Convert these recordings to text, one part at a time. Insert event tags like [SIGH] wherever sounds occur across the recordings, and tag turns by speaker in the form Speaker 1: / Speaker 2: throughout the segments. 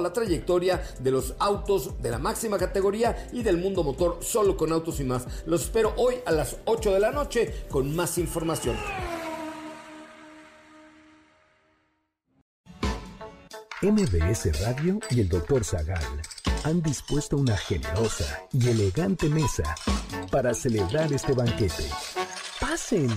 Speaker 1: la trayectoria de los autos de la máxima categoría y del mundo motor solo con autos y más. Los espero hoy a las 8 de la noche con más información.
Speaker 2: MBS Radio y el Dr. Zagal han dispuesto una generosa y elegante mesa para celebrar este banquete. ¡Pasen!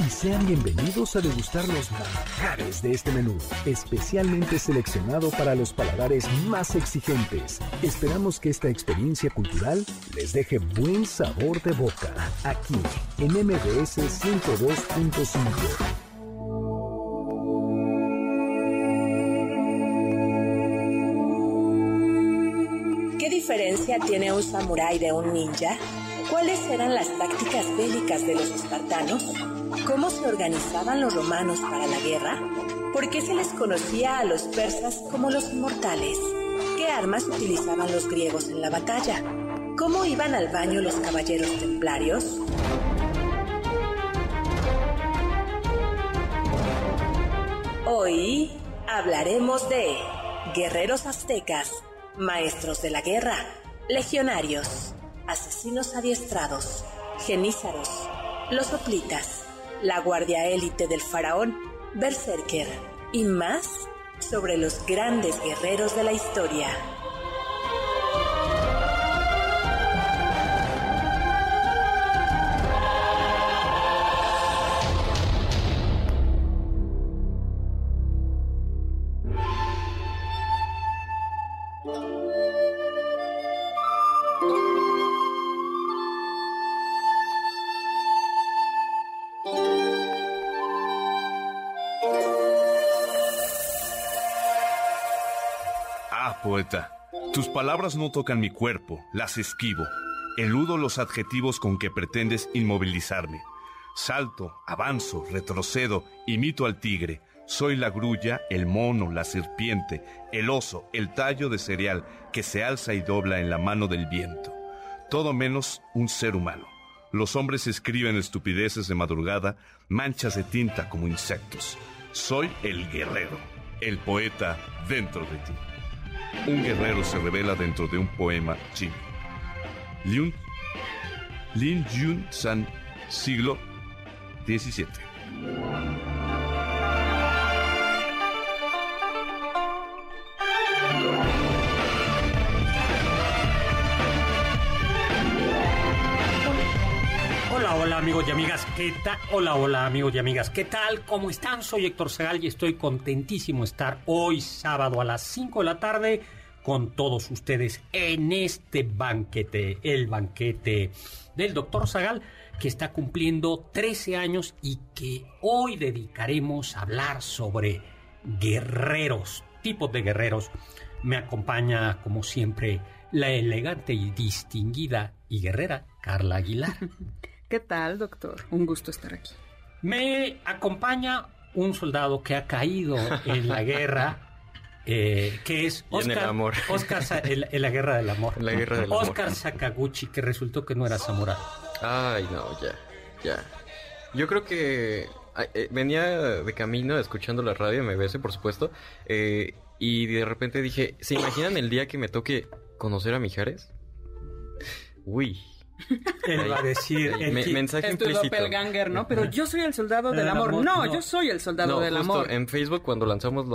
Speaker 2: Y sean bienvenidos a degustar los manjares de este menú, especialmente seleccionado para los paladares más exigentes. Esperamos que esta experiencia cultural les deje buen sabor de boca, aquí en MBS 102.5.
Speaker 3: ¿Qué diferencia tiene un samurái de un ninja? ¿Cuáles eran las tácticas bélicas de los espartanos? ¿Cómo se organizaban los romanos para la guerra? ¿Por qué se les conocía a los persas como los inmortales? ¿Qué armas utilizaban los griegos en la batalla? ¿Cómo iban al baño los caballeros templarios? Hoy hablaremos de guerreros aztecas, maestros de la guerra, legionarios, asesinos adiestrados, genízaros, los hoplitas, la guardia élite del faraón, Berserker y más sobre los grandes guerreros de la historia.
Speaker 4: Palabras no tocan mi cuerpo, las esquivo. Eludo los adjetivos con que pretendes inmovilizarme. Salto, avanzo, retrocedo, imito al tigre. Soy la grulla, el mono, la serpiente, el oso, el tallo de cereal que se alza y dobla en la mano del viento. Todo menos un ser humano. Los hombres escriben estupideces de madrugada, manchas de tinta como insectos. Soy el guerrero, el poeta dentro de ti. Un guerrero se revela dentro de un poema chino. Lin, Lin Yun San, siglo XVII.
Speaker 5: Amigos y amigas, ¿qué tal? Hola, hola amigos y amigas, ¿qué tal? ¿Cómo están? Soy Héctor Segal y estoy contentísimo de estar hoy sábado a las 5 de la tarde con todos ustedes en este banquete, el banquete del doctor Zagal, que está cumpliendo 13 años y que hoy dedicaremos a hablar sobre guerreros, tipos de guerreros. Me acompaña, como siempre, la elegante y distinguida y guerrera Carla Aguilar. [LAUGHS]
Speaker 6: ¿Qué tal, doctor? Un gusto estar aquí.
Speaker 5: Me acompaña un soldado que ha caído en la guerra. Eh, que es
Speaker 7: Oscar, en el amor.
Speaker 5: Oscar en, la guerra del amor.
Speaker 7: La guerra del
Speaker 5: Oscar Sakaguchi, que resultó que no era samurái.
Speaker 7: Ay, no, ya, ya. Yo creo que eh, venía de camino escuchando la radio, MBS, por supuesto, eh, y de repente dije, ¿se imaginan el día que me toque conocer a Mijares? Uy,
Speaker 5: él va a decir
Speaker 7: el mensaje
Speaker 6: es doppelganger, ¿no? Pero yo soy el soldado del amor. No, yo soy el soldado del amor.
Speaker 7: En Facebook, cuando lanzamos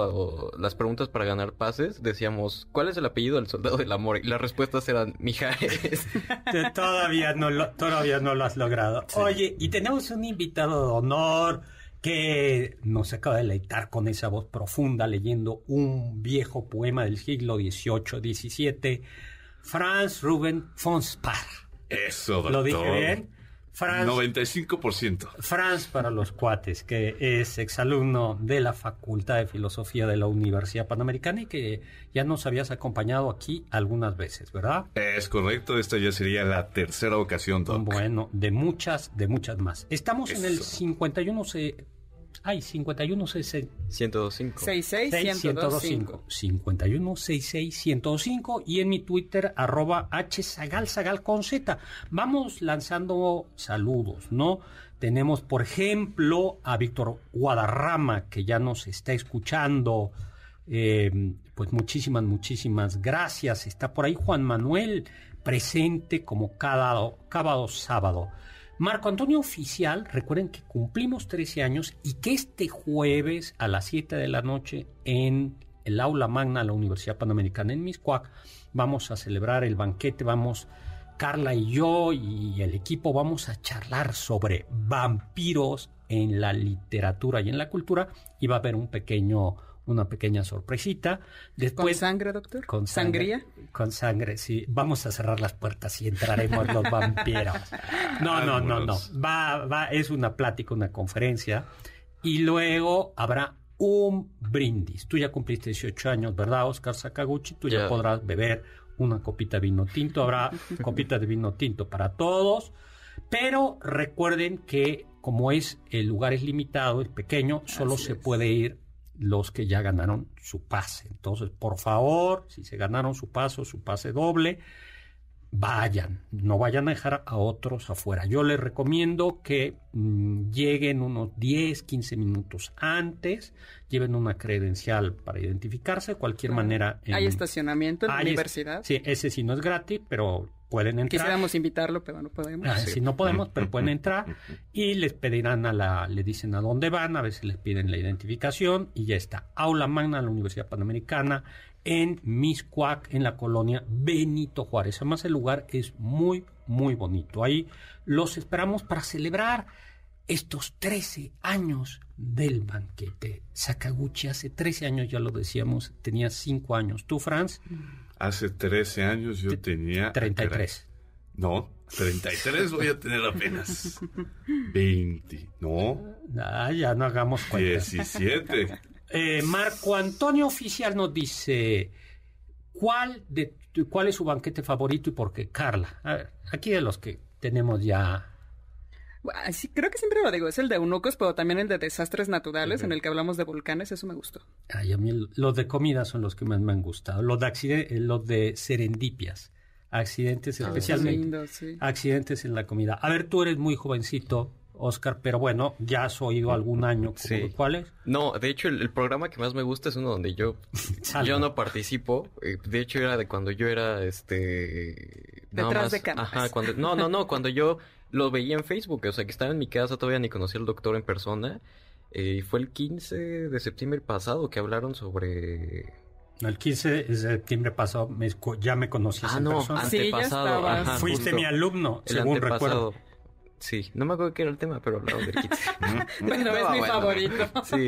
Speaker 7: las preguntas para ganar pases, decíamos, ¿cuál es el apellido del soldado del amor? Y las respuestas eran Mijares. [LAUGHS]
Speaker 5: todavía, no lo, todavía no lo has logrado. Oye, y tenemos un invitado de honor que nos acaba de deleitar con esa voz profunda leyendo un viejo poema del siglo XVIII, XVII, Franz Ruben von Spar.
Speaker 4: Eso, doctor.
Speaker 5: ¿Lo dije bien?
Speaker 4: Franz, 95%.
Speaker 5: Franz para los cuates, que es exalumno de la Facultad de Filosofía de la Universidad Panamericana y que ya nos habías acompañado aquí algunas veces, ¿verdad?
Speaker 4: Es correcto, esta ya sería la tercera ocasión, Doc.
Speaker 5: Bueno, de muchas, de muchas más. Estamos en el 51 Ay, 51 66
Speaker 7: 105.
Speaker 6: 66 105.
Speaker 5: 51 66 105 y en mi Twitter arroba hsagalsagal con z. Vamos lanzando saludos, ¿no? Tenemos, por ejemplo, a Víctor Guadarrama, que ya nos está escuchando. Eh, pues muchísimas, muchísimas gracias. Está por ahí Juan Manuel, presente como cada, cada sábado. Marco Antonio Oficial, recuerden que cumplimos 13 años y que este jueves a las 7 de la noche en el aula magna de la Universidad Panamericana en Miscuac vamos a celebrar el banquete, vamos Carla y yo y el equipo vamos a charlar sobre vampiros en la literatura y en la cultura y va a haber un pequeño una pequeña sorpresita.
Speaker 6: Después, ¿Con sangre, doctor?
Speaker 5: Con
Speaker 6: sangre,
Speaker 5: ¿Sangría? Con sangre, sí. Vamos a cerrar las puertas y entraremos los vampiros. No, no, no, no. Va, va, es una plática, una conferencia. Y luego habrá un brindis. Tú ya cumpliste 18 años, ¿verdad, Oscar Sakaguchi? Tú ya podrás beber una copita de vino tinto. Habrá [LAUGHS] copita de vino tinto para todos. Pero recuerden que como es el lugar es limitado, es pequeño, solo se puede ir los que ya ganaron su pase. Entonces, por favor, si se ganaron su paso, su pase doble, vayan, no vayan a dejar a otros afuera. Yo les recomiendo que mm, lleguen unos 10, 15 minutos antes, lleven una credencial para identificarse, de cualquier manera.
Speaker 6: ¿Hay estacionamiento en la universidad?
Speaker 5: Sí, ese sí no es gratis, pero pueden entrar.
Speaker 6: Quisiéramos invitarlo, pero no podemos.
Speaker 5: Ah, Si no podemos, pero pueden entrar y les pedirán a la, le dicen a dónde van, a veces les piden la identificación y ya está. Aula Magna de la Universidad Panamericana en Miscuac, en la colonia Benito Juárez. Además, el lugar es muy, muy bonito. Ahí los esperamos para celebrar estos 13 años del banquete. Sakaguchi hace 13 años, ya lo decíamos, tenía 5 años. ¿Tú, Franz?
Speaker 4: Hace 13 años yo tenía...
Speaker 5: 33.
Speaker 4: No, 33 voy a tener apenas. [LAUGHS] 20, ¿no?
Speaker 5: Ah, ya no hagamos cuenta.
Speaker 4: 17. [LAUGHS]
Speaker 5: Eh, Marco Antonio Oficial nos dice, ¿cuál, de, ¿cuál es su banquete favorito y por qué? Carla, a ver, aquí de los que tenemos ya
Speaker 6: Sí, creo que siempre lo digo, es el de eunucos, pero también el de desastres naturales, en el que hablamos de volcanes, eso me gustó.
Speaker 5: Ay, a mí los de comida son los que más me han gustado, los de, accidentes, los de serendipias, accidentes ah, especialmente, accidentes en la comida. A ver, tú eres muy jovencito, Oscar, pero bueno, ya has oído algún año. Sí. ¿Cuál es?
Speaker 7: No, de hecho, el, programa que más me gusta es uno donde yo, [LAUGHS] yo no participo. Eh, de hecho, era de cuando yo era, este...
Speaker 6: Detrás de cámaras.
Speaker 7: Ajá, cuando... No, no, no, cuando yo lo veía en Facebook, o sea, que estaba en mi casa, todavía ni conocí al doctor en persona. Eh, fue el 15 de septiembre pasado que hablaron sobre...
Speaker 5: El 15 de septiembre pasado ya me conocías
Speaker 7: ah,
Speaker 5: en
Speaker 7: no,
Speaker 5: persona.
Speaker 7: Antepasado,
Speaker 6: Ajá,
Speaker 5: Fuiste mi alumno, según recuerdo.
Speaker 7: Sí, no me acuerdo qué era el tema, pero hablaba del [LAUGHS] 15.
Speaker 6: Pero es mi favorito.
Speaker 7: Sí.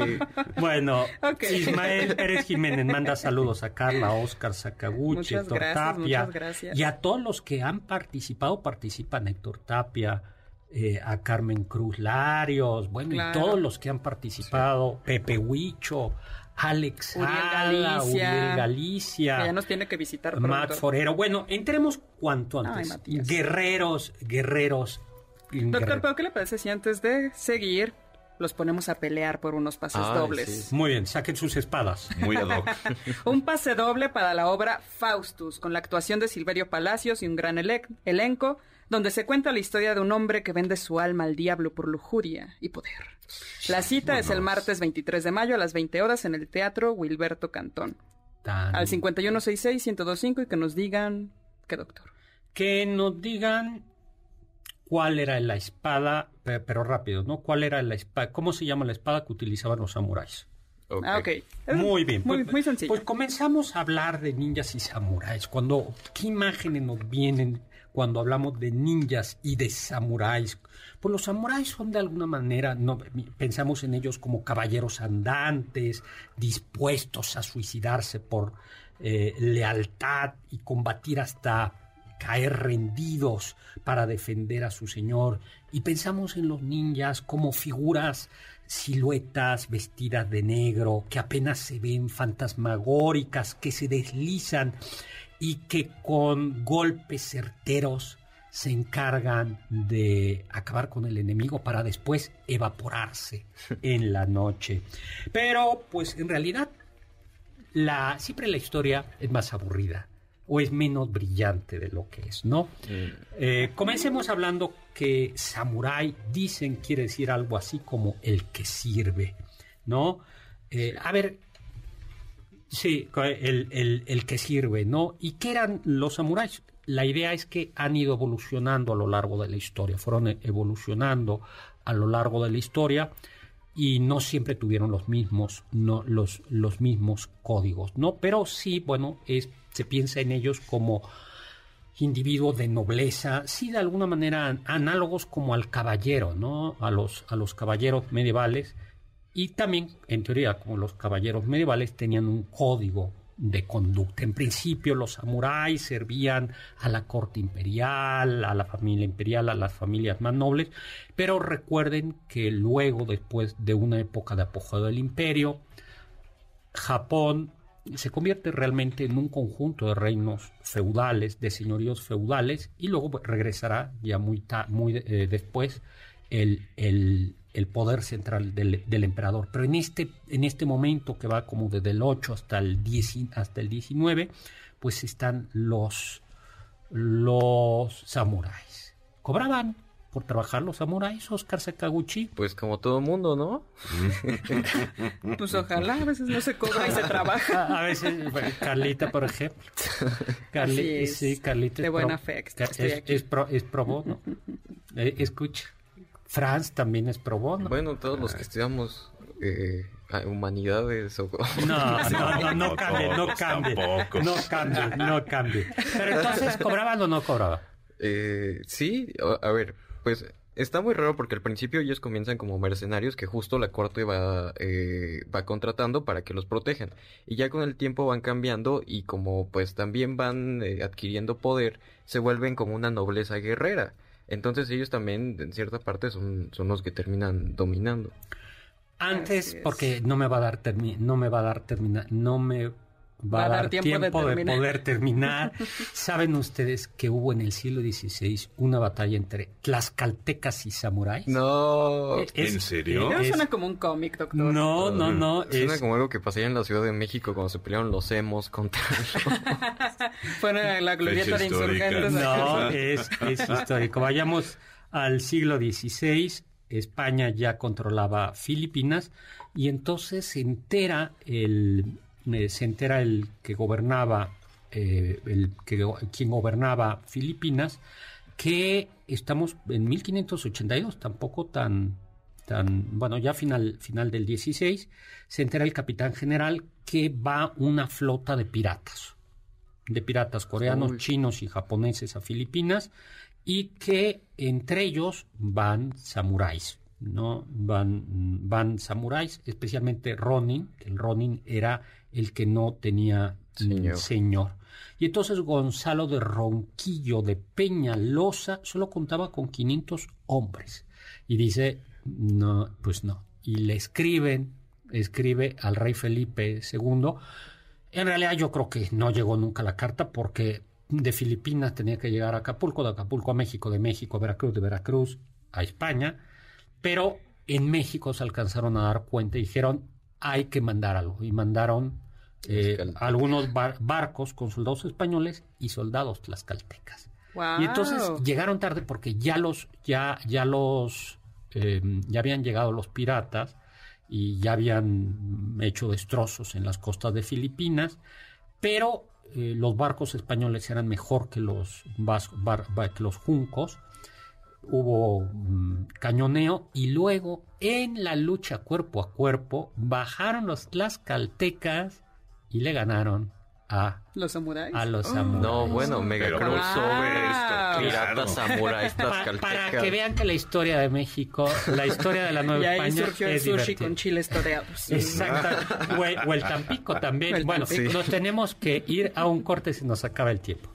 Speaker 5: Bueno, Ismael Pérez Jiménez manda saludos a Carla, Oscar Sakaguchi, Héctor Tapia. Y a todos los que han participado, participan Héctor Tapia, eh, a Carmen Cruz Larios, bueno, y todos los que han participado, Pepe Huicho, Alex
Speaker 6: Uriel Galicia,
Speaker 5: Uriel Galicia
Speaker 6: ya nos tiene que visitar
Speaker 5: Matt Forero. Bueno, entremos cuanto antes. guerreros, guerreros
Speaker 6: Doctor, ¿pero qué le parece si antes de seguir los ponemos a pelear por unos pases dobles?
Speaker 5: Muy bien, saquen sus espadas.
Speaker 4: Muy ad hoc. [LAUGHS]
Speaker 6: un pase doble para la obra Faustus, con la actuación de Silverio Palacios y un gran elenco, donde se cuenta la historia de un hombre que vende su alma al diablo por lujuria y poder. La cita es el martes 23 de mayo a las 20 horas en el Teatro Wilberto Cantón. Al 5166-1025 y que nos digan... ¿Qué, doctor?
Speaker 5: Que nos digan cuál era la espada, pero rápido, ¿no? ¿Cuál era la espada? ¿Cómo se llama la espada que utilizaban los samuráis?
Speaker 6: Ah, ok.
Speaker 5: Muy bien.
Speaker 6: Muy,
Speaker 5: pues,
Speaker 6: sencillo.
Speaker 5: Pues comenzamos a hablar de ninjas y samuráis. Cuando, ¿Qué imágenes nos vienen cuando hablamos de ninjas y de samuráis? Pues los samuráis son de alguna manera, no, pensamos en ellos como caballeros andantes, dispuestos a suicidarse por eh, lealtad y combatir hasta caer rendidos para defender a su señor y pensamos en los ninjas como figuras siluetas vestidas de negro que apenas se ven fantasmagóricas que se deslizan y que con golpes certeros se encargan de acabar con el enemigo para después evaporarse [LAUGHS] en la noche. Pero pues en realidad la, siempre la historia es más aburrida o es menos brillante de lo que es, ¿no? Mm. Eh, comencemos hablando que samurai, dicen, quiere decir algo así como el que sirve, ¿no? Eh, a ver, sí, el, el, que sirve, ¿no? ¿Y qué eran los samuráis? La idea es que han ido evolucionando a lo largo de la historia, fueron evolucionando a lo largo de la historia y no siempre tuvieron los mismos, no, los, los mismos códigos, ¿no? Pero sí, bueno, es, se piensa en ellos como individuos de nobleza, sí de alguna manera análogos como al caballero, ¿no? A los, a los caballeros medievales y también, en teoría, como los caballeros medievales tenían un código de conducta. En principio los samuráis servían a la corte imperial, a la familia imperial, a las familias más nobles, pero recuerden que luego, después de una época de apogeo del imperio, Japón se convierte realmente en un conjunto de reinos feudales, de señoríos feudales, y luego regresará ya muy, muy eh, después el, el, el poder central del, emperador. Pero en este, en este momento que va como desde el 8 hasta el, 10, hasta el 19, pues están los, los samuráis. ¿Cobraban por trabajar los samuráis, Oscar Sakaguchi?
Speaker 7: Pues como todo mundo, ¿no? [LAUGHS]
Speaker 6: pues ojalá, a veces no se cobra y se trabaja.
Speaker 5: A, veces, Carlita, por ejemplo. [LAUGHS]
Speaker 6: Carlita, sí, Carlita. De buena fe.
Speaker 5: Es, es, pro, es ¿no? Eh, escucha. Franz también es pro bono.
Speaker 7: Bueno, todos los que estudiamos eh, humanidades o...
Speaker 5: No, no, no, [LAUGHS] no cambie, no cambie. No cambie, no cambie. Pero entonces, ¿cobraban o no cobraban?
Speaker 7: Eh, sí, a ver, pues está muy raro porque al principio ellos comienzan como mercenarios que justo la corte va, eh, va contratando para que los protejan. Y ya con el tiempo van cambiando y como pues también van eh, adquiriendo poder, se vuelven como una nobleza guerrera. Entonces ellos también, en cierta parte, son, son los que terminan dominando.
Speaker 5: Antes, porque no me va a dar no me va a dar terminar, no me va, a dar, tiempo, de, poder terminar. [LAUGHS] ¿Saben ustedes que hubo en el siglo XVI una batalla entre tlaxcaltecas y samuráis?
Speaker 7: No,
Speaker 4: ¿en serio?
Speaker 6: No suena como un cómic, doctor.
Speaker 5: No, no, no.
Speaker 7: Suena como algo que pasaría en la Ciudad de México cuando se pelearon los emos contra... [LAUGHS]
Speaker 6: Fue la glorieta de insurgentes.
Speaker 5: No, es, es histórico. Vayamos al siglo XVI. España ya controlaba Filipinas y entonces se entera el se entera el que gobernaba, eh, el que, quien gobernaba Filipinas, que estamos en 1582, tampoco tan, tan, bueno, ya final, final del 16, se entera el capitán general que va una flota de piratas, de piratas coreanos, chinos y japoneses a Filipinas, y que entre ellos van samuráis, ¿no? Van, van samuráis, especialmente Ronin, que el Ronin era el que no tenía señor. Y entonces Gonzalo de Ronquillo de Peñalosa solo contaba con 500 hombres. Y dice, no, pues no. Y le escriben, escribe al rey Felipe II. En realidad yo creo que no llegó nunca la carta porque de Filipinas tenía que llegar a Acapulco, de Acapulco a México, de México a Veracruz, de Veracruz a España. Pero en México se alcanzaron a dar cuenta y dijeron, hay que mandar algo. Y mandaron eh, algunos barcos con soldados españoles y soldados tlaxcaltecas. Y entonces llegaron tarde porque ya los, ya, ya los, eh, ya habían llegado los piratas y ya habían hecho destrozos en las costas de Filipinas, pero eh, los barcos españoles eran mejor que los, que los juncos. Hubo mm, cañoneo y luego en la lucha cuerpo a cuerpo bajaron los tlaxcaltecas y le ganaron a
Speaker 6: los samuráis.
Speaker 5: A los samuráis.
Speaker 7: No, bueno, Mega crossover esto. Piratas, samuráis,
Speaker 5: Para que vean que la historia de México, la historia de la Nueva [LAUGHS] y ahí
Speaker 6: surgió
Speaker 5: el
Speaker 6: sushi con chiles toreados.
Speaker 5: Exacto. [LAUGHS] O, el, Tampico también. bueno, nos tenemos que ir a un corte si nos acaba el tiempo.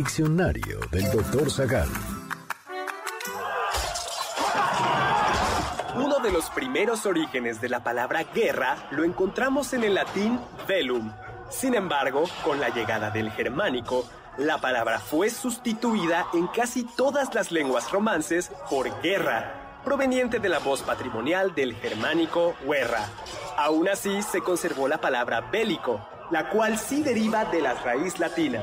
Speaker 2: Diccionario del doctor Zagal.
Speaker 8: Uno de los primeros orígenes de la palabra guerra lo encontramos en el latín velum. Sin embargo, con la llegada del germánico, la palabra fue sustituida en casi todas las lenguas romances por guerra, proveniente de la voz patrimonial del germánico guerra. Aún así, se conservó la palabra bélico, la cual sí deriva de la raíz latina.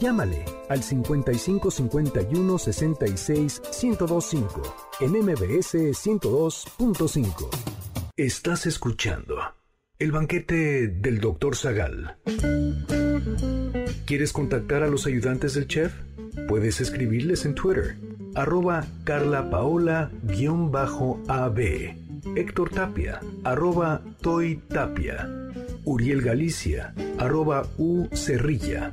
Speaker 2: Llámale al 55 51 66 1025 en MBS 102.5. Estás escuchando el banquete del Dr. Zagal. ¿Quieres contactar a los ayudantes del chef? Puedes escribirles en Twitter, arroba carlapaola-ab, Héctor Tapia, arroba Toy Tapia, Uriel Galicia, arroba U Cerrilla,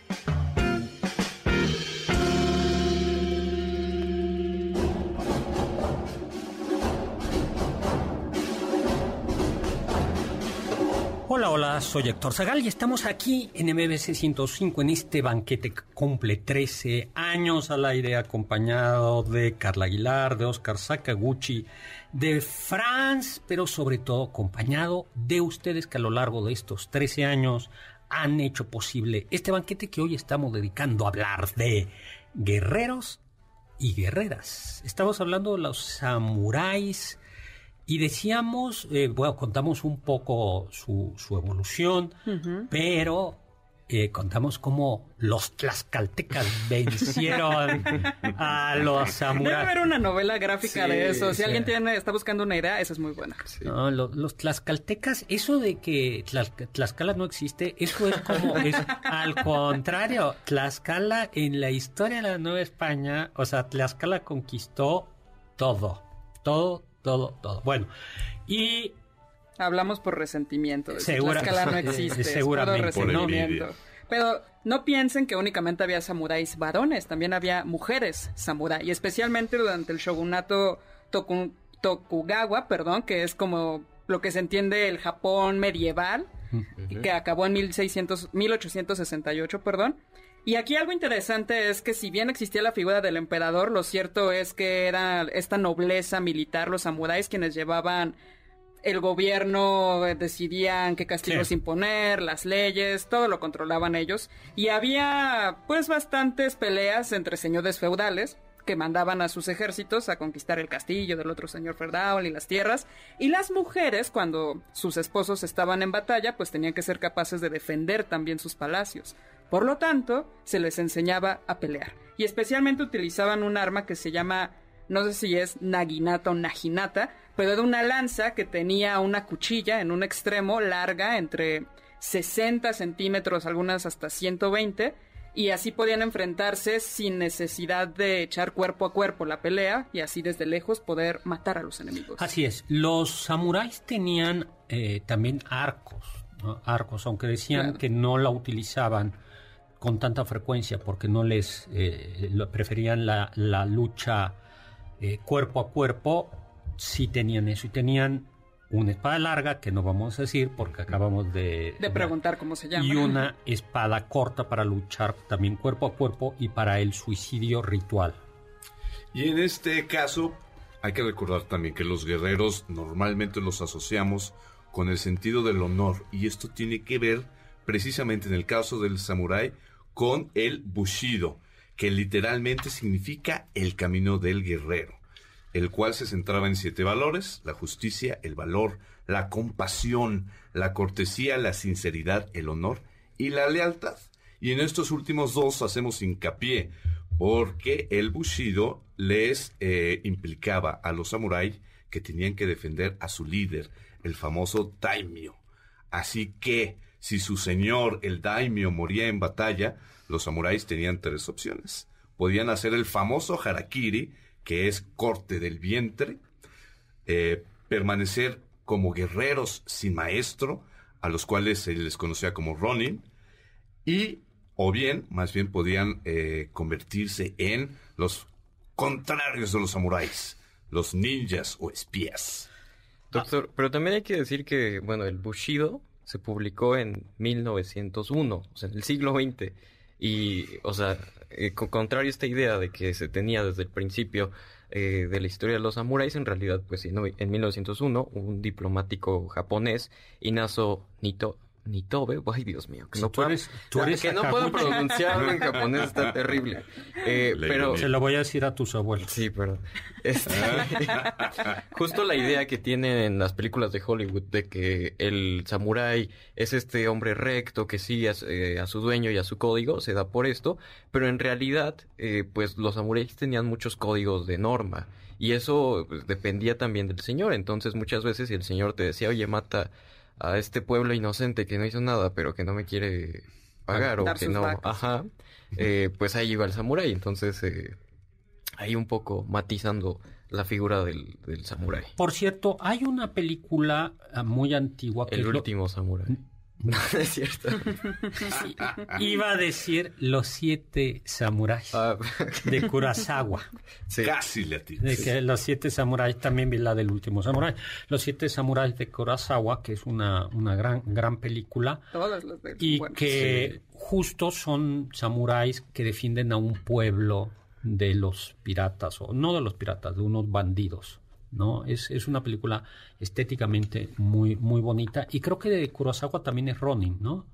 Speaker 5: Soy Héctor Zagal y estamos aquí en MBC 105 en este banquete que cumple 13 años al aire acompañado de Carla Aguilar, de Oscar Sakaguchi, de Franz, pero sobre todo acompañado de ustedes que a lo largo de estos 13 años han hecho posible este banquete que hoy estamos dedicando a hablar de guerreros y guerreras. Estamos hablando de los samuráis y decíamos, eh, bueno, contamos un poco su, su evolución, pero eh, contamos cómo los tlaxcaltecas [LAUGHS] vencieron a los samuráis.
Speaker 6: Debe haber una novela gráfica
Speaker 7: Sí,
Speaker 6: de eso. Si
Speaker 7: sí.
Speaker 6: alguien tiene, está buscando una idea, esa es muy buena.
Speaker 5: No, lo- los tlaxcaltecas, eso de que Tlax- Tlaxcala no existe, eso es como, [LAUGHS] es al contrario, Tlaxcala en la historia de la Nueva España, o sea, Tlaxcala conquistó todo, todo, todo, todo. Bueno, y
Speaker 6: Hablamos por resentimiento.
Speaker 5: Segura-
Speaker 6: Tlaxcala no [LAUGHS] existe. es
Speaker 5: seguramente,
Speaker 6: puro
Speaker 4: por
Speaker 6: resentimiento.
Speaker 4: envidia.
Speaker 6: Pero no piensen que únicamente había samuráis varones, también había mujeres samurái, y especialmente durante el shogunato Toku- Tokugawa, perdón, que es como lo que se entiende el Japón medieval, que acabó en 1600, 1868, perdón. Y aquí algo interesante es que si bien existía la figura del emperador, lo cierto es que era esta nobleza militar, los samuráis, quienes llevaban el gobierno, eh, decidían qué castigos
Speaker 5: Sí.
Speaker 6: imponer, las leyes, todo lo controlaban ellos. Y había pues bastantes peleas entre señores feudales que mandaban a sus ejércitos a conquistar el castillo del otro señor feudal y las tierras. Y las mujeres, cuando sus esposos estaban en batalla, pues tenían que ser capaces de defender también sus palacios. Por lo tanto, se les enseñaba a pelear. Y especialmente utilizaban un arma que se llama, no sé si es naginata o naginata, pero era una lanza que tenía una cuchilla en un extremo larga entre 60 centímetros, algunas hasta 120, y así podían enfrentarse sin necesidad de echar cuerpo a cuerpo la pelea y así desde lejos poder matar a los enemigos.
Speaker 5: Así es, los samuráis tenían eh, también arcos, ¿no? arcos, aunque decían
Speaker 6: Claro.
Speaker 5: que no la utilizaban con tanta frecuencia porque no les eh, lo- preferían la, la lucha eh, cuerpo a cuerpo, sí tenían eso y tenían una espada larga que no vamos a decir porque acabamos de,
Speaker 6: De preguntar cómo se llama.
Speaker 5: y [LAUGHS] una espada corta para luchar también cuerpo a cuerpo y para el suicidio ritual.
Speaker 4: Y en este caso, hay que recordar también que los guerreros normalmente los asociamos con el sentido del honor. Y esto tiene que ver, precisamente en el caso del samurái, con el bushido, que literalmente significa el camino del guerrero, el cual se centraba en siete valores, la justicia, el valor, la compasión, la cortesía, la sinceridad, el honor y la lealtad. Y en estos últimos dos hacemos hincapié, porque el bushido les eh, implicaba a los samuráis que tenían que defender a su líder, el famoso daimyo. Así que, si su señor, el daimyo, moría en batalla, los samuráis tenían tres opciones. Podían hacer el famoso harakiri, que es corte del vientre, eh, permanecer como guerreros sin maestro, a los cuales se les conocía como Ronin, y o bien, más bien podían eh, convertirse en los contrarios de los samuráis, los ninjas o espías.
Speaker 7: Doctor, pero también hay que decir que, bueno, el Bushido se publicó en 1901, o sea, en el siglo XX. Y, o sea, eh, contrario a esta idea de que se tenía desde el principio eh, de la historia de los samuráis, en realidad, pues en 1901, un diplomático japonés, Inazo Nito, Nitobe, ay Dios mío, que no, puedo, que no puedo pronunciarlo en japonés, está [LAUGHS] terrible. Eh, pero
Speaker 5: se lo voy a decir a tus abuelos.
Speaker 7: Sí, perdón. Este, [LAUGHS] justo la idea que tienen en las películas de Hollywood de que el samurái es este hombre recto que sigue a, eh, a, su dueño y a su código, se da por esto, pero en realidad, eh, pues los samuráis tenían muchos códigos de norma y eso pues, dependía también del señor. Entonces muchas veces si el señor te decía, oye, mata a este pueblo inocente que no hizo nada, pero que no me quiere pagar o que no, ajá, eh, pues ahí iba el samurái. Entonces, eh, ahí un poco matizando la figura del, del samurái.
Speaker 5: Por cierto, hay una película ah, muy antigua
Speaker 7: que El último samurái. [LAUGHS] No, es cierto.
Speaker 5: Iba a decir Los Siete Samuráis ah. de Kurosawa.
Speaker 4: Casi le
Speaker 5: De que Los Siete Samuráis también vi la del último Samurái. Los Siete Samuráis de Kurosawa, que es una, una gran, gran película.
Speaker 6: Todas las
Speaker 5: Y que justo son samuráis que defienden a un pueblo de los piratas, o no de los piratas, de unos bandidos. ¿No? Es, es una película estéticamente muy, muy bonita. Y creo que de Kurosawa también es Ronin, ¿no?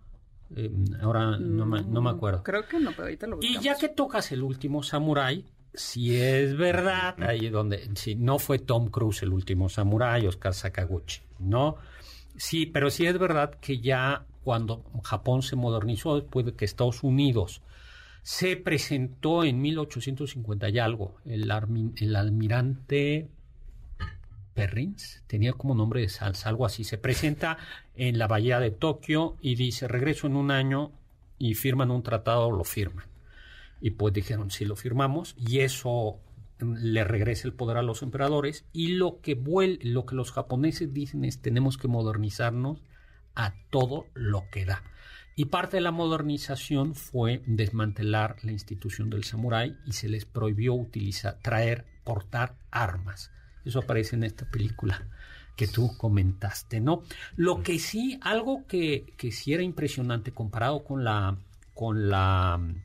Speaker 5: Eh, ahora no me, no me, acuerdo.
Speaker 6: Creo que no, pero ahorita lo
Speaker 5: Y ya que tocas el último Samurai, si es verdad, ahí donde, si no fue Tom Cruise el último Samurai, Oscar Sakaguchi, ¿no? Sí, pero sí es verdad que ya cuando Japón se modernizó, después de que Estados Unidos se presentó en 1850 y algo, el, el almirante Perrins, tenía como nombre de salsa, algo así. Se presenta en la bahía de Tokio y dice, regreso en un año y firman un tratado, lo firman. Y pues dijeron, sí lo firmamos y eso mm, le regresa el poder a los emperadores y lo que, lo que los japoneses dicen es tenemos que modernizarnos a todo lo que da. Y parte de la modernización fue desmantelar la institución del samurái y se les prohibió utilizar, traer, portar armas. Eso aparece en esta película que tú comentaste, ¿no? Lo que sí, algo que, que sí era impresionante comparado con la, con la mm,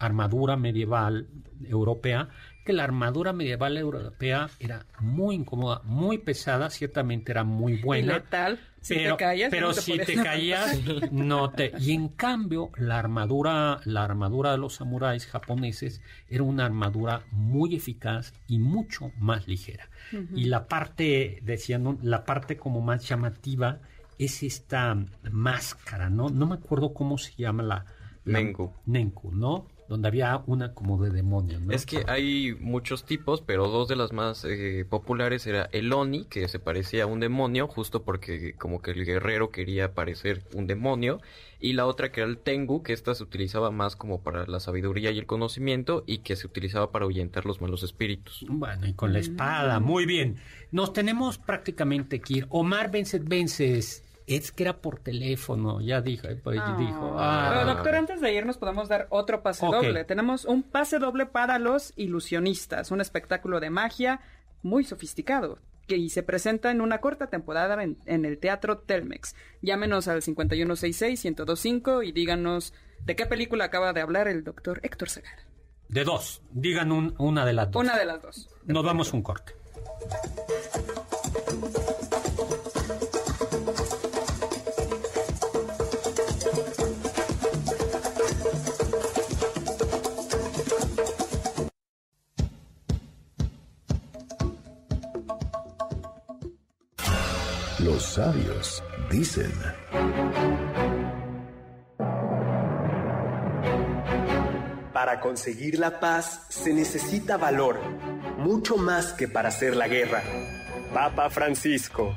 Speaker 5: armadura medieval europea, que la armadura medieval europea era muy incómoda, muy pesada, ciertamente era muy buena.
Speaker 6: Y letal. Si
Speaker 5: pero,
Speaker 6: te
Speaker 5: pero
Speaker 6: no te
Speaker 5: si te caías, [LAUGHS] no te. Y en cambio, la armadura, la armadura de los samuráis japoneses era una armadura muy eficaz y mucho más ligera. Y la parte, decían, ¿no? la parte como más llamativa es esta máscara, ¿no? No me acuerdo cómo se llama la. la-
Speaker 7: Nenku.
Speaker 5: Nenku, ¿no? Donde había una como de demonio, ¿no?
Speaker 7: Es que hay muchos tipos, pero dos de las más eh, populares era el Oni, que se parecía a un demonio, justo porque como que el guerrero quería parecer un demonio, y la otra que era el Tengu, que esta se utilizaba más como para la sabiduría y el conocimiento, y que se utilizaba para ahuyentar los malos espíritus.
Speaker 5: Bueno, y con la espada, muy bien. Nos tenemos prácticamente que ir. Omar Vences Vences, es que era por teléfono, ya dijo, pues,
Speaker 6: Ah.
Speaker 5: dijo.
Speaker 6: Pero,
Speaker 5: ah.
Speaker 6: doctor, antes de irnos podemos dar otro pase doble. Tenemos un pase doble para los ilusionistas, un espectáculo de magia muy sofisticado que y se presenta en una corta temporada en, en el Teatro Telmex. Llámenos al 5166-1025 y díganos de qué película acaba de hablar el doctor Héctor Segar.
Speaker 5: De dos, digan un- una de las dos.
Speaker 6: Una de las dos.
Speaker 5: Nos vamos un corte.
Speaker 2: Sabios dicen,
Speaker 8: Para conseguir la paz se necesita valor, mucho más que para hacer la guerra. Papa Francisco.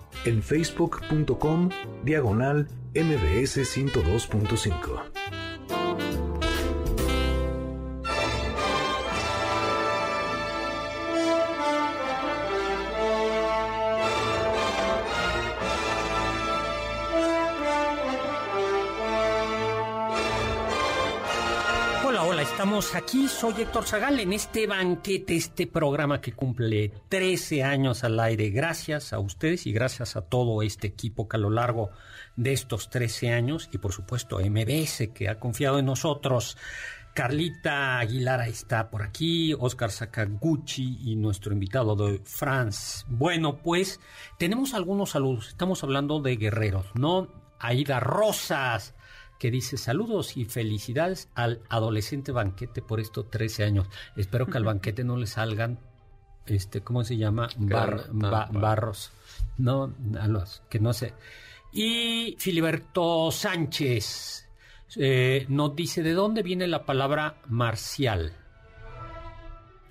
Speaker 2: en facebook.com diagonal mbs 102.5.
Speaker 5: aquí. Soy Héctor Zagal en este banquete, este programa que cumple 13 años al aire. Gracias a ustedes y gracias a todo este equipo que a lo largo de estos 13 años y por supuesto MBS que ha confiado en nosotros. Carlita Aguilar está por aquí, Oscar Sakaguchi y nuestro invitado de Franz. Bueno, pues tenemos algunos saludos. Estamos hablando de guerreros, ¿no? Aida Rosas, que dice saludos y felicidades al adolescente banquete por estos 13 años. Espero que al banquete no le salgan, este, ¿cómo se llama? Bar- ba- barros. No, a los que no sé. Y Filiberto Sánchez eh, nos dice de dónde viene la palabra marcial.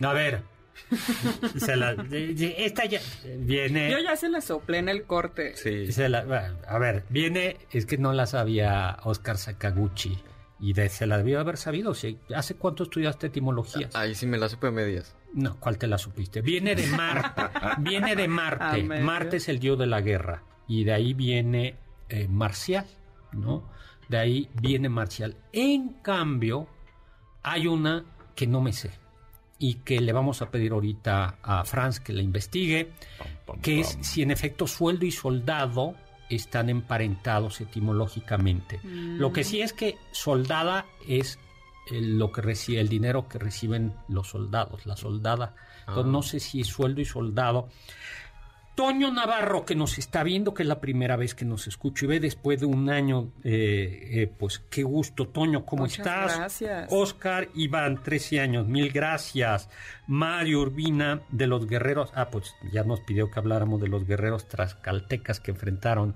Speaker 5: A ver. [LAUGHS] se la- esta ya viene.
Speaker 6: Yo ya se la soplé en el corte.
Speaker 7: Sí.
Speaker 5: se la- bueno, a ver, viene, es que no la sabía Oscar Sakaguchi. Y de, se la debió haber sabido. ¿Hace cuánto estudiaste etimologías?
Speaker 7: Ahí sí me la supe a medias.
Speaker 5: No, ¿cuál te la supiste? Viene de Marte. [LAUGHS] viene de Marte. Marte es el dios de la guerra. Y de ahí viene eh, marcial, ¿no? De ahí viene marcial. En cambio, hay una que no me sé. Y que le vamos a pedir ahorita a Franz que la investigue. Que es si en efecto sueldo y soldado están emparentados etimológicamente. Lo que sí es que soldada es eh, lo que recibe, el dinero que reciben los soldados, la soldada. Entonces
Speaker 7: Ah.
Speaker 5: no sé si sueldo y soldado. Toño Navarro, que nos está viendo, que es la primera vez que nos escucho y ve después de un año, eh, eh, pues qué gusto, Toño, ¿cómo
Speaker 6: Muchas
Speaker 5: estás?
Speaker 6: gracias.
Speaker 5: Oscar Iván, 13 años, mil gracias. Mario Urbina, de los guerreros, ah, pues ya nos pidió que habláramos de los guerreros trascaltecas que enfrentaron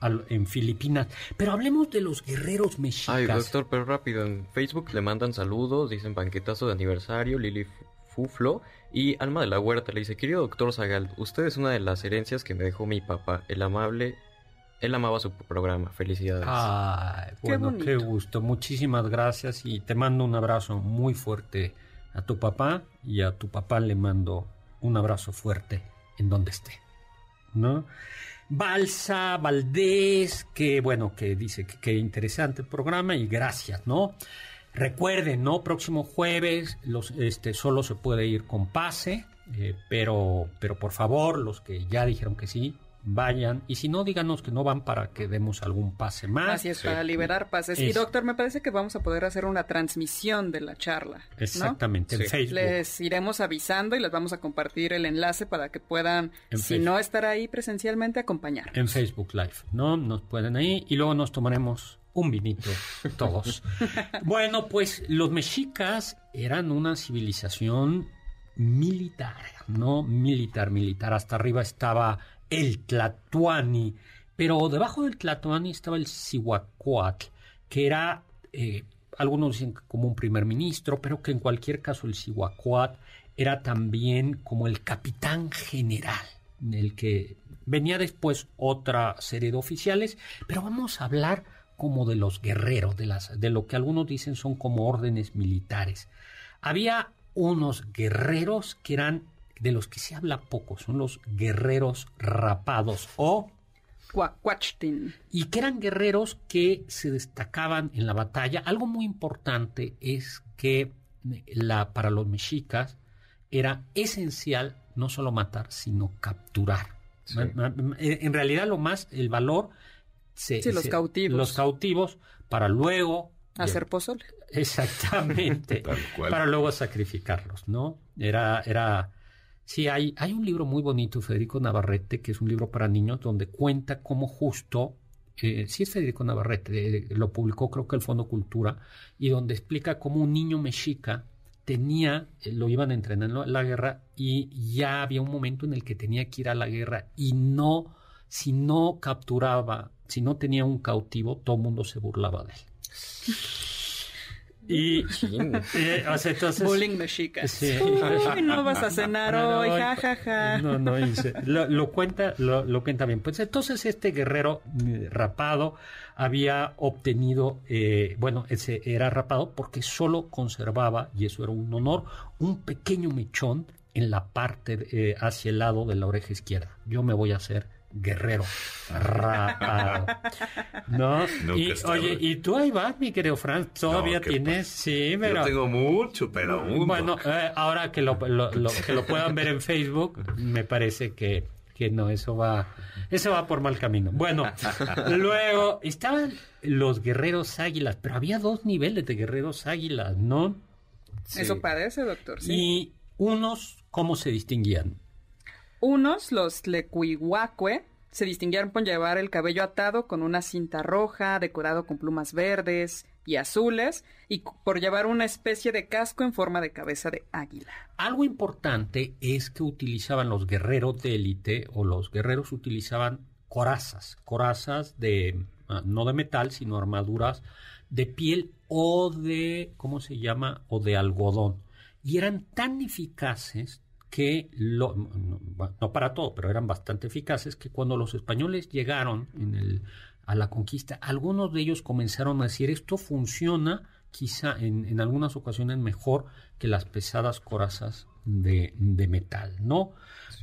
Speaker 5: al- en Filipinas. Pero hablemos de los guerreros mexicas.
Speaker 7: Ay, doctor, pero rápido. En Facebook le mandan saludos, dicen banquetazo de aniversario, Lili Fuflo. Y Alma de la Huerta le dice, querido doctor Zagal, usted es una de las herencias que me dejó mi papá, el amable... Él amaba su programa, felicidades.
Speaker 5: Ay,
Speaker 6: Qué
Speaker 5: bueno, qué,
Speaker 6: bonito.
Speaker 5: gusto. Muchísimas gracias y te mando un abrazo muy fuerte a tu papá y a tu papá le mando un abrazo fuerte en donde esté. ¿No? Balsa Valdés, que bueno, que dice que qué interesante el programa y gracias, ¿no? Recuerden, ¿no? Próximo jueves los, este, solo se puede ir con pase, eh, pero, pero por favor, los que ya dijeron que sí, vayan. Y si no, díganos que no van para que demos algún pase más.
Speaker 6: Así es, para liberar pases. Y doctor, me parece que vamos a poder hacer una transmisión de la charla. ¿no?
Speaker 5: Exactamente, en
Speaker 7: Sí.
Speaker 5: Facebook.
Speaker 6: Les iremos avisando y les vamos a compartir el enlace para que puedan,
Speaker 5: En
Speaker 6: si
Speaker 5: Facebook.
Speaker 6: no estar ahí presencialmente, acompañar.
Speaker 5: En Facebook Live, ¿no? Nos pueden ahí y luego nos tomaremos un vinito todos. [LAUGHS] bueno, pues los mexicas eran una civilización militar, ¿no? Militar, militar. Hasta arriba estaba el Tlatuani, pero debajo del Tlatuani estaba el Cihuacuatl, que era, eh, algunos dicen como un primer ministro, pero que en cualquier caso el Cihuacuatl era también como el capitán general, en el que venía después otra serie de oficiales, pero vamos a hablar como de los guerreros, de, las, de lo que algunos dicen son como órdenes militares. Había unos guerreros que eran de los que se habla poco, son los guerreros rapados o
Speaker 6: Cuacuachtin.
Speaker 5: y que eran guerreros que se destacaban en la batalla. Algo muy importante es que la, para los mexicas era esencial no solo matar, sino capturar.
Speaker 7: Sí.
Speaker 5: En realidad lo más, el valor... se-
Speaker 6: Sí, los
Speaker 5: se-
Speaker 6: cautivos.
Speaker 5: Los cautivos para luego
Speaker 6: Hacer pozole. [LAUGHS]
Speaker 5: Exactamente. [LAUGHS] Para luego sacrificarlos, ¿no? Era, era. Sí, hay, hay un libro muy bonito, Federico Navarrete, que es un libro para niños, donde cuenta cómo justo eh, sí es Federico Navarrete, lo publicó creo que el Fondo Cultura, y donde explica cómo un niño mexica tenía, eh, lo iban entrenando en la guerra y ya había un momento en el que tenía que ir a la guerra y no, si no capturaba, si no tenía un cautivo, todo el mundo se burlaba de él. Y,
Speaker 6: eh, o sea, entonces, Bullying mexica. Uy, no vas a cenar hoy, jajaja.
Speaker 5: No, no, lo, lo, cuenta, lo, lo, cuenta bien. Pues entonces este guerrero mm, rapado había obtenido, eh, bueno, ese era rapado porque solo conservaba, y eso era un honor, un pequeño mechón en la parte eh, hacia el lado de la oreja izquierda. Yo me voy a hacer guerrero. ¿No? y, oye, y tú ahí vas, mi querido Franz, todavía tienes, sí, pero...
Speaker 4: Yo tengo mucho, pero
Speaker 5: Bueno, eh, ahora que lo, que lo puedan ver en Facebook, me parece que, que no, eso va, eso va por mal camino. Bueno, luego estaban los guerreros águilas, pero había dos niveles de guerreros águilas, ¿no?
Speaker 6: Eso parece, doctor. Sí.
Speaker 5: Y unos, ¿cómo se distinguían?
Speaker 6: Unos, los lecuihuacue, se distinguieron por llevar el cabello atado con una cinta roja, decorado con plumas verdes y azules, y por llevar una especie de casco en forma de cabeza de águila.
Speaker 5: Algo importante es que utilizaban los guerreros de élite, o los guerreros utilizaban corazas, corazas de, ah, no de metal, sino armaduras de piel o de, ¿cómo se llama? O de algodón. Y eran tan eficaces, que lo, no, para todo, pero eran bastante eficaces, que cuando los españoles llegaron en el, a la conquista, algunos de ellos comenzaron a decir esto funciona quizá en, en algunas ocasiones mejor que las pesadas corazas de, de metal, ¿no?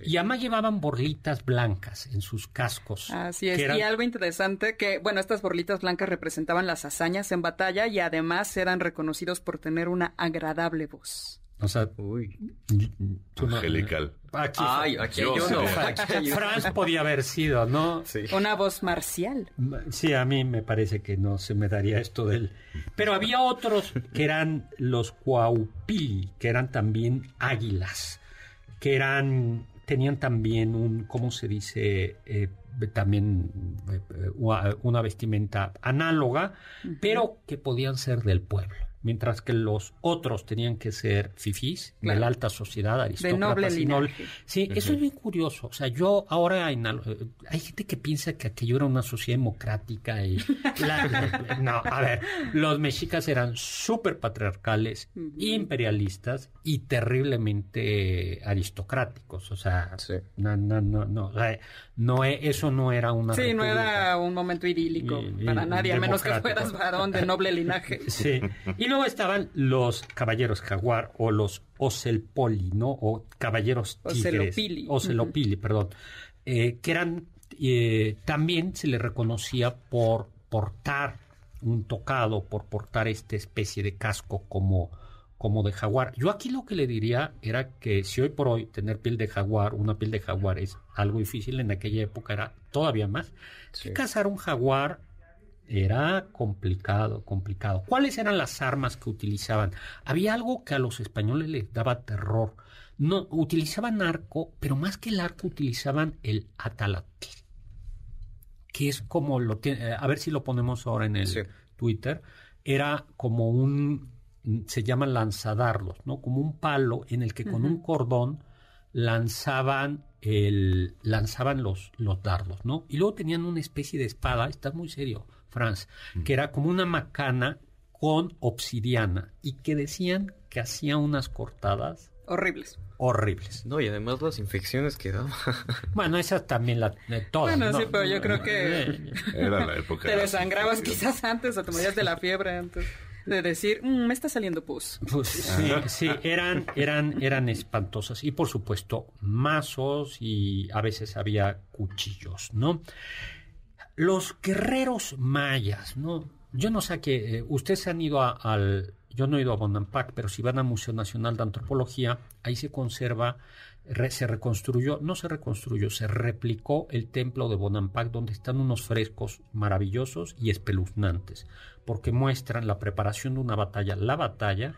Speaker 5: Y además llevaban borlitas blancas en sus cascos.
Speaker 6: Así es. Y algo interesante que, bueno, estas borlitas blancas representaban las hazañas en batalla y además eran reconocidos por tener una agradable voz.
Speaker 5: O sea,
Speaker 4: Uy. Angelical.
Speaker 5: Aquí, Ay, aquí yo, no. Franz podía haber sido, ¿no?
Speaker 6: Sí. Una voz marcial.
Speaker 5: Sí, a mí me parece que no se me daría esto del. Pero había otros que eran los cuaupili, que eran también águilas, que eran tenían también un, ¿cómo se dice? Eh, también eh, una vestimenta análoga, pero que podían ser del pueblo mientras que los otros tenían que ser fifís, de la alta sociedad, aristócratas.
Speaker 6: De noble
Speaker 5: Sí, eso es bien curioso. O sea, yo ahora hay gente que piensa que aquello era una sociedad democrática y... [LAUGHS] no, a ver, los mexicas eran súper patriarcales, imperialistas y terriblemente aristocráticos. O sea, no, no, no, no, no, e, eso no era una...
Speaker 6: Sí, no era un momento idílico para nadie, a menos que fueras varón de noble [LAUGHS] linaje.
Speaker 5: Sí, y luego estaban los caballeros jaguar o los ocelpoli, ¿no? O caballeros tigres. Ocelopili. Ocelopili, perdón. Eh, que eran, eh, también se les reconocía por portar un tocado, por portar esta especie de casco como, como de jaguar. Yo aquí lo que le diría era que si hoy por hoy tener piel de jaguar, una piel de jaguar es algo difícil, en aquella época era todavía más. Cazar un jaguar era complicado, complicado. ¿Cuáles eran las armas que utilizaban? Había algo que a los españoles les daba terror. No, utilizaban arco, pero más que el arco utilizaban el atalatl, que es como lo tiene, eh, a ver si lo ponemos ahora en el Twitter, era como un, se llama lanzadardos, ¿no? Como un palo en el que con un cordón lanzaban el, lanzaban los, los dardos, ¿no? Y luego tenían una especie de espada, está muy serio, Franz, que era como una macana con obsidiana y que decían que hacía unas cortadas
Speaker 6: horribles.
Speaker 5: Horribles.
Speaker 7: No, y además las infecciones que daba.
Speaker 5: bueno, esas también la, todas.
Speaker 6: Bueno, sí, pero yo creo que.
Speaker 4: Era la época.
Speaker 6: Te desangrabas quizás antes o te morías de la fiebre antes de decir, mm, me está saliendo pus.
Speaker 5: Pues sí, sí, eran, eran, eran espantosas. Y por supuesto, mazos y a veces había cuchillos, ¿no? Los guerreros mayas, ¿no? Yo no sé que eh, ustedes han ido al... yo no he ido a Bonampak, pero si van al Museo Nacional de Antropología, ahí se conserva, se reconstruyó, no se reconstruyó, se replicó el templo de Bonampak, donde están unos frescos maravillosos y espeluznantes, porque muestran la preparación de una batalla, la batalla,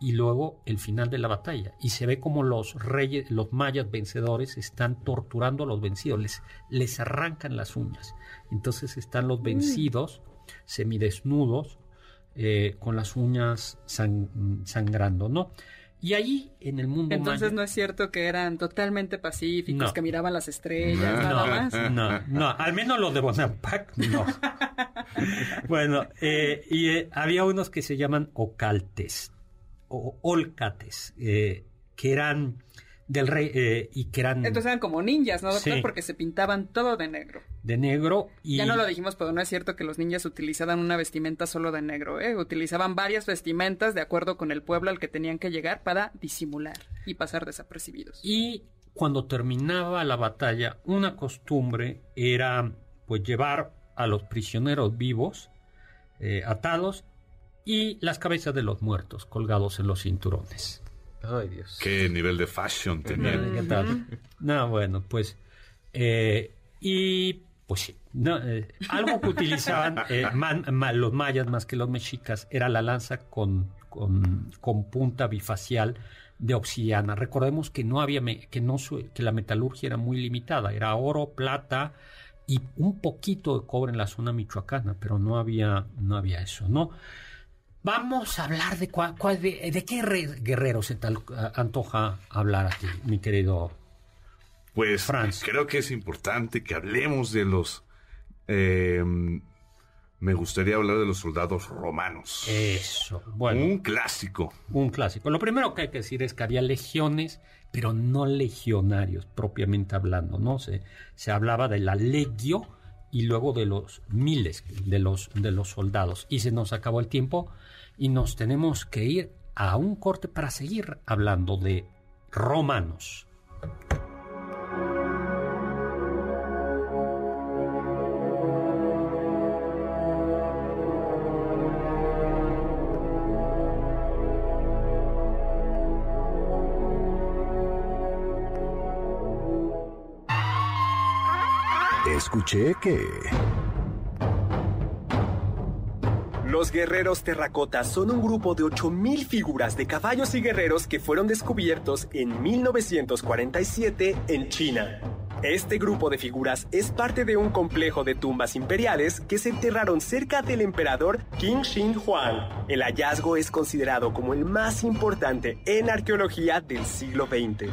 Speaker 5: y luego el final de la batalla. Y se ve como los reyes, los mayas vencedores están torturando a los vencidos, les, les arrancan las uñas. Entonces están los vencidos, semidesnudos, eh, con las uñas sangrando, ¿no? Y ahí en el mundo
Speaker 6: Entonces no es cierto que eran totalmente pacíficos, que miraban las estrellas, nada más.
Speaker 5: No, no, al menos los de Bonampak, no. [LAUGHS] bueno, eh, y eh, había unos que se llaman ocaltes o olcates, que eran del rey eh, y que eran...
Speaker 6: Entonces eran como ninjas, ¿no, doctor? Porque se pintaban todo de negro.
Speaker 5: De negro y...
Speaker 6: Ya no lo dijimos, pero no es cierto que los ninjas utilizaban una vestimenta solo de negro, ¿eh? Utilizaban varias vestimentas de acuerdo con el pueblo al que tenían que llegar para disimular y pasar desapercibidos.
Speaker 5: Y cuando terminaba la batalla, una costumbre era pues llevar a los prisioneros vivos eh, atados y las cabezas de los muertos colgados en los cinturones.
Speaker 7: Ay, Dios.
Speaker 4: Qué nivel de fashion tenía.
Speaker 5: No, bueno, pues. Eh, y pues sí. Eh, algo que utilizaban [LAUGHS] eh, los mayas más que los mexicas era la lanza con, con, punta bifacial de obsidiana. Recordemos que no había que no que la metalurgia era muy limitada, era oro, plata y un poquito de cobre en la zona michoacana, pero no había no había eso, ¿no? Vamos a hablar de, cuál, de, qué guerrero se te antoja hablar aquí, mi querido
Speaker 4: pues Franz. creo que es importante que hablemos de los... Em, me gustaría hablar de los soldados romanos.
Speaker 5: Eso, bueno.
Speaker 4: Un clásico.
Speaker 5: Un clásico. Lo primero que hay que decir es que había legiones, pero no legionarios, propiamente hablando, ¿no? Se, se hablaba de la legio y luego de los miles de los, de los soldados. Y se nos acabó el tiempo y nos tenemos que ir a un corte para seguir hablando de romanos.
Speaker 2: Escuché que...
Speaker 8: Los guerreros terracotas son un grupo de 8.000 figuras de caballos y guerreros que fueron descubiertos en 1947 en China. Este grupo de figuras es parte de un complejo de tumbas imperiales que se enterraron cerca del emperador Qin Shi Huang. El hallazgo es considerado como el más importante en arqueología del siglo XX.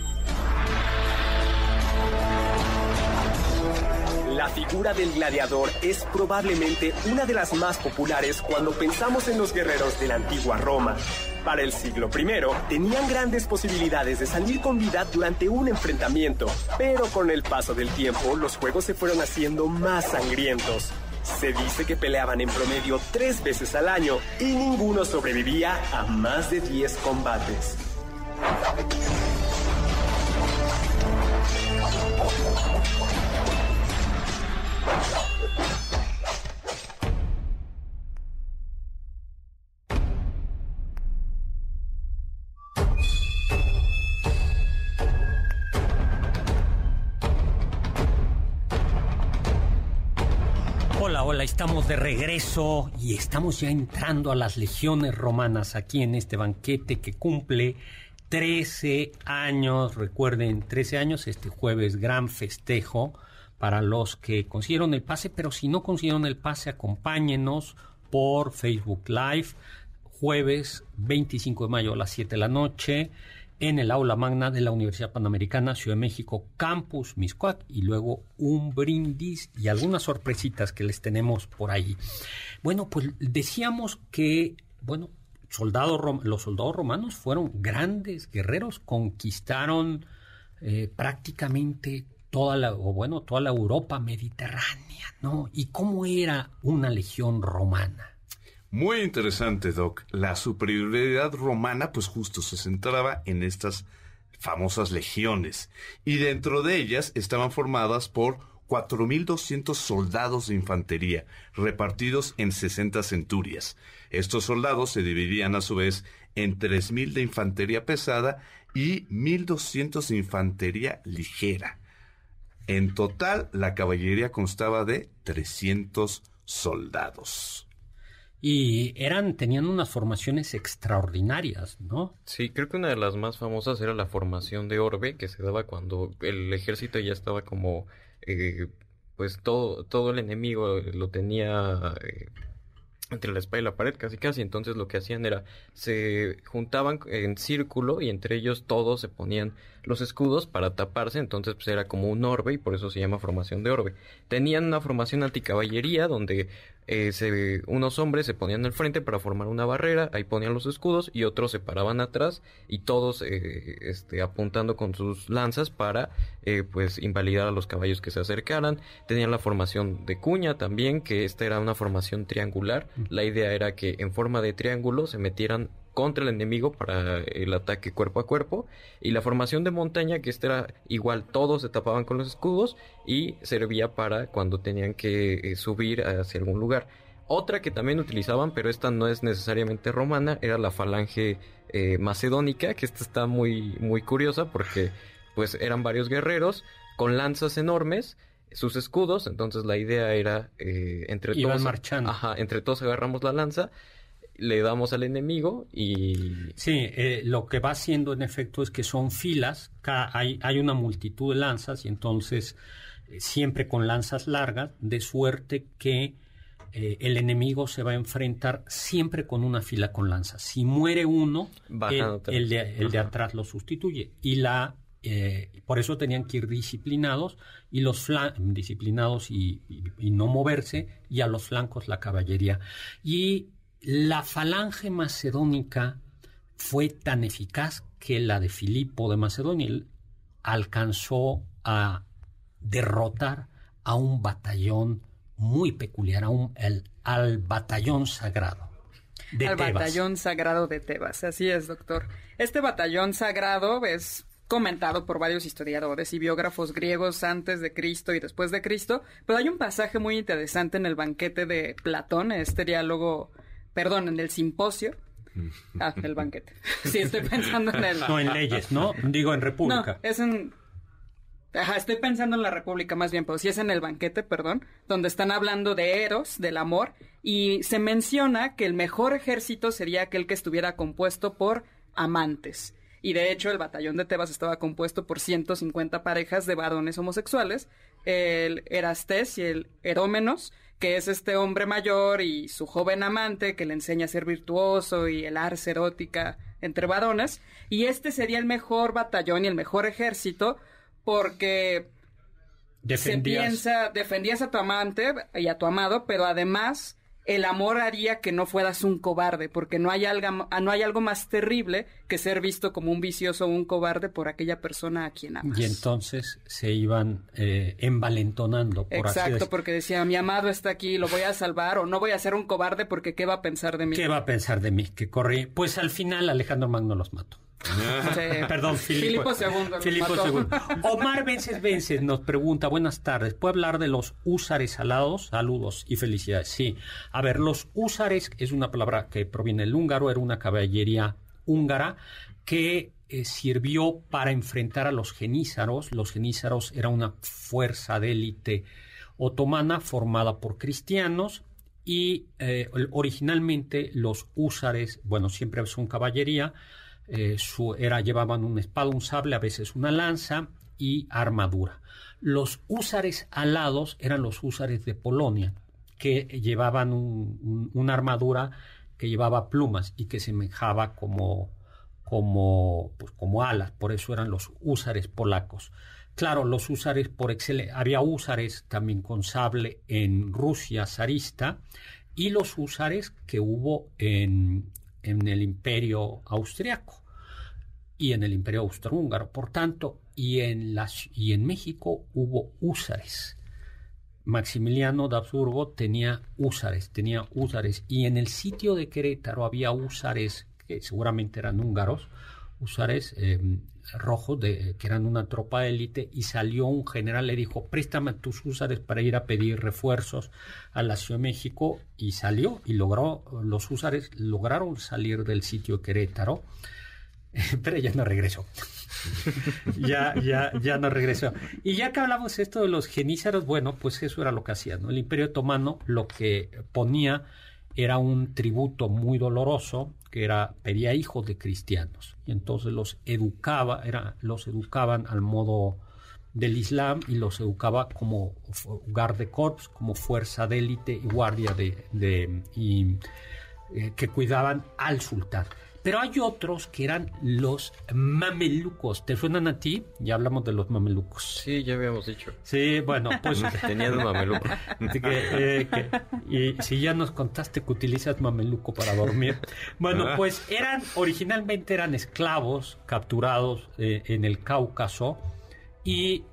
Speaker 8: figura del gladiador es probablemente una de las más populares cuando pensamos en los guerreros de la antigua Roma. Para el siglo I, tenían grandes posibilidades de salir con vida durante un enfrentamiento, pero con el paso del tiempo los juegos se fueron haciendo más sangrientos. Se dice que peleaban en promedio tres veces al año y ninguno sobrevivía a más de 10 combates.
Speaker 5: Estamos de regreso y estamos ya entrando a las legiones romanas aquí en este banquete que cumple 13 años. Recuerden, 13 años, este jueves, gran festejo para los que consiguieron el pase, pero si no consiguieron el pase, acompáñenos por Facebook Live, jueves 25 de mayo a las 7 de la noche. En el aula magna de la Universidad Panamericana Ciudad de México, Campus Miscuac, y luego un brindis y algunas sorpresitas que les tenemos por ahí. Bueno, pues decíamos que, bueno, los soldados romanos fueron grandes guerreros, conquistaron eh, prácticamente toda la, o bueno, toda la Europa mediterránea, ¿no? ¿Y cómo era una legión romana?
Speaker 4: Muy interesante, Doc. La superioridad romana, pues justo se centraba en estas famosas legiones. Y dentro de ellas estaban formadas por 4.200 soldados de infantería, repartidos en 60 centurias. Estos soldados se dividían a su vez en 3.000 de infantería pesada y 1.200 de infantería ligera. En total, la caballería constaba de 300 soldados
Speaker 5: y eran tenían unas formaciones extraordinarias, ¿no?
Speaker 7: Sí, creo que una de las más famosas era la formación de orbe que se daba cuando el ejército ya estaba como eh, pues todo todo el enemigo lo tenía eh, entre la espalda y la pared, casi casi. Entonces lo que hacían era, se juntaban en círculo y entre ellos todos se ponían los escudos para taparse. Entonces pues era como un orbe y por eso se llama formación de orbe. Tenían una formación anticaballería donde eh, se, unos hombres se ponían al frente para formar una barrera, ahí ponían los escudos y otros se paraban atrás y todos eh, este, apuntando con sus lanzas para eh, pues invalidar a los caballos que se acercaran. Tenían la formación de cuña también, que esta era una formación triangular. La idea era que en forma de triángulo se metieran contra el enemigo para el ataque cuerpo a cuerpo. Y la formación de montaña que esta era igual todos se tapaban con los escudos y servía para cuando tenían que eh, subir hacia algún lugar. Otra que también utilizaban pero esta no es necesariamente romana era la falange eh, macedónica que esta está muy muy curiosa porque pues eran varios guerreros con lanzas enormes sus escudos. Entonces la idea era eh, entre todos
Speaker 5: marchando.
Speaker 7: ajá, entre todos agarramos la lanza le damos al enemigo y...
Speaker 5: Sí, eh, lo que va haciendo en efecto es que son filas, hay, hay una multitud de lanzas y entonces eh, siempre con lanzas largas, de suerte que eh, el enemigo se va a enfrentar siempre con una fila con lanzas. Si muere uno, el, de, el de, atrás lo sustituye. Y la por eso tenían que ir disciplinados y los disciplinados y, y, no moverse y a los flancos la caballería. Y la falange macedónica fue tan eficaz que la de Filipo de Macedonia alcanzó a derrotar a un batallón muy peculiar, a un, el, al batallón sagrado.
Speaker 6: De al batallón sagrado de Tebas, así es, doctor. Este batallón sagrado es comentado por varios historiadores y biógrafos griegos antes de Cristo y después de Cristo, pero hay un pasaje muy interesante en el banquete de Platón, este diálogo perdón, en el simposio. Ah, el banquete. [LAUGHS] Sí, estoy pensando en el...
Speaker 5: No, en leyes, ¿no? Digo, en república.
Speaker 6: No, es en... Ajá, estoy pensando en la república más bien, pero sí es en el banquete, perdón, donde están hablando de Eros, del amor, y se menciona que el mejor ejército sería aquel que estuviera compuesto por amantes. Y de hecho, el batallón de Tebas estaba compuesto por 150 parejas de varones homosexuales, el Erastés y el Herómenos, que es este hombre mayor y su joven amante que le enseña a ser virtuoso y el ars erótica entre varones. Y este sería el mejor batallón y el mejor ejército porque
Speaker 5: defendías.
Speaker 6: se piensa, defendías a tu amante y a tu amado, pero además el amor haría que no fueras un cobarde, porque no hay, algo, no hay algo más terrible que ser visto como un vicioso o un cobarde por aquella persona a quien amas.
Speaker 5: Y entonces se iban eh, envalentonando.
Speaker 6: Por Exacto, porque decía, mi amado está aquí, lo voy a salvar, o no voy a ser un cobarde porque ¿qué va a pensar de mí?
Speaker 5: ¿Qué va a pensar de mí? Que corrí. Pues al final Alejandro Magno los mató. [LAUGHS] Perdón, Filipo,
Speaker 6: Filipo
Speaker 5: II. Omar Vences Vences nos pregunta, buenas tardes, ¿puede hablar de los húsares alados? Saludos y felicidades. Sí, a ver, los húsares es una palabra que proviene del húngaro, era una caballería húngara que eh, sirvió para enfrentar a los genízaros. Los genízaros era una fuerza de élite otomana formada por cristianos y eh, originalmente los húsares, bueno, siempre son caballería, eh, su, era, llevaban una espada, un sable, a veces una lanza y armadura. Los húsares alados eran los húsares de Polonia, que llevaban una armadura que llevaba plumas y que semejaba como, como, pues, como alas, por eso eran los húsares polacos. Claro, los húsares por excelencia, había húsares también con sable en Rusia zarista y los húsares que hubo en, en el imperio austriaco y en el imperio austrohúngaro. Por tanto, y en, las, y en México hubo húsares. Maximiliano de Habsburgo tenía húsares, tenía húsares, y en el sitio de Querétaro había húsares, que seguramente eran húngaros, húsares em, rojos, de, que eran una tropa de élite, y salió un general, le dijo, préstame tus húsares para ir a pedir refuerzos a la Ciudad de México, y salió, y logró, los húsares lograron salir del sitio de Querétaro, [LAUGHS] pero ya no regresó. [LAUGHS] ya, ya, ya no regresó. Y ya que hablamos esto de los genízaros, bueno, pues eso era lo que hacían, ¿no? El Imperio Otomano lo que ponía era un tributo muy doloroso, que era, pedía hijos de cristianos. Y entonces los educaba, era, los educaban al modo del Islam y los educaba como de corps, como fuerza de élite y guardia de, eh, que cuidaban al sultán. Pero hay otros que eran los mamelucos. ¿Te suenan a ti? Ya hablamos de los mamelucos.
Speaker 7: Sí, ya habíamos dicho.
Speaker 5: Sí, bueno, pues... [LAUGHS]
Speaker 7: Tenías mameluco.
Speaker 5: Eh, y si ya nos contaste que utilizas mameluco para dormir. Bueno, ah. pues eran, originalmente eran esclavos capturados eh, en el Cáucaso y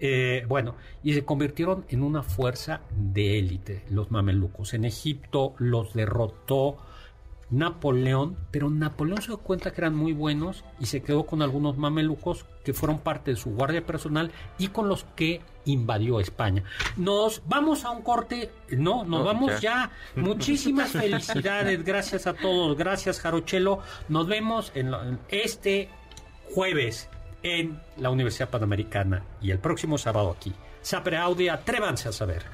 Speaker 5: eh, bueno, y se convirtieron en una fuerza de élite, los mamelucos. En Egipto los derrotó Napoleón, pero Napoleón se dio cuenta que eran muy buenos y se quedó con algunos mamelucos que fueron parte de su guardia personal y con los que invadió España. Nos vamos a un corte, no, nos vamos ya. Muchísimas [LAUGHS] felicidades, gracias a todos, gracias Jarochelo. Nos vemos en, este jueves en la Universidad Panamericana y el próximo sábado aquí. Sapre Audi, atrévanse a saber.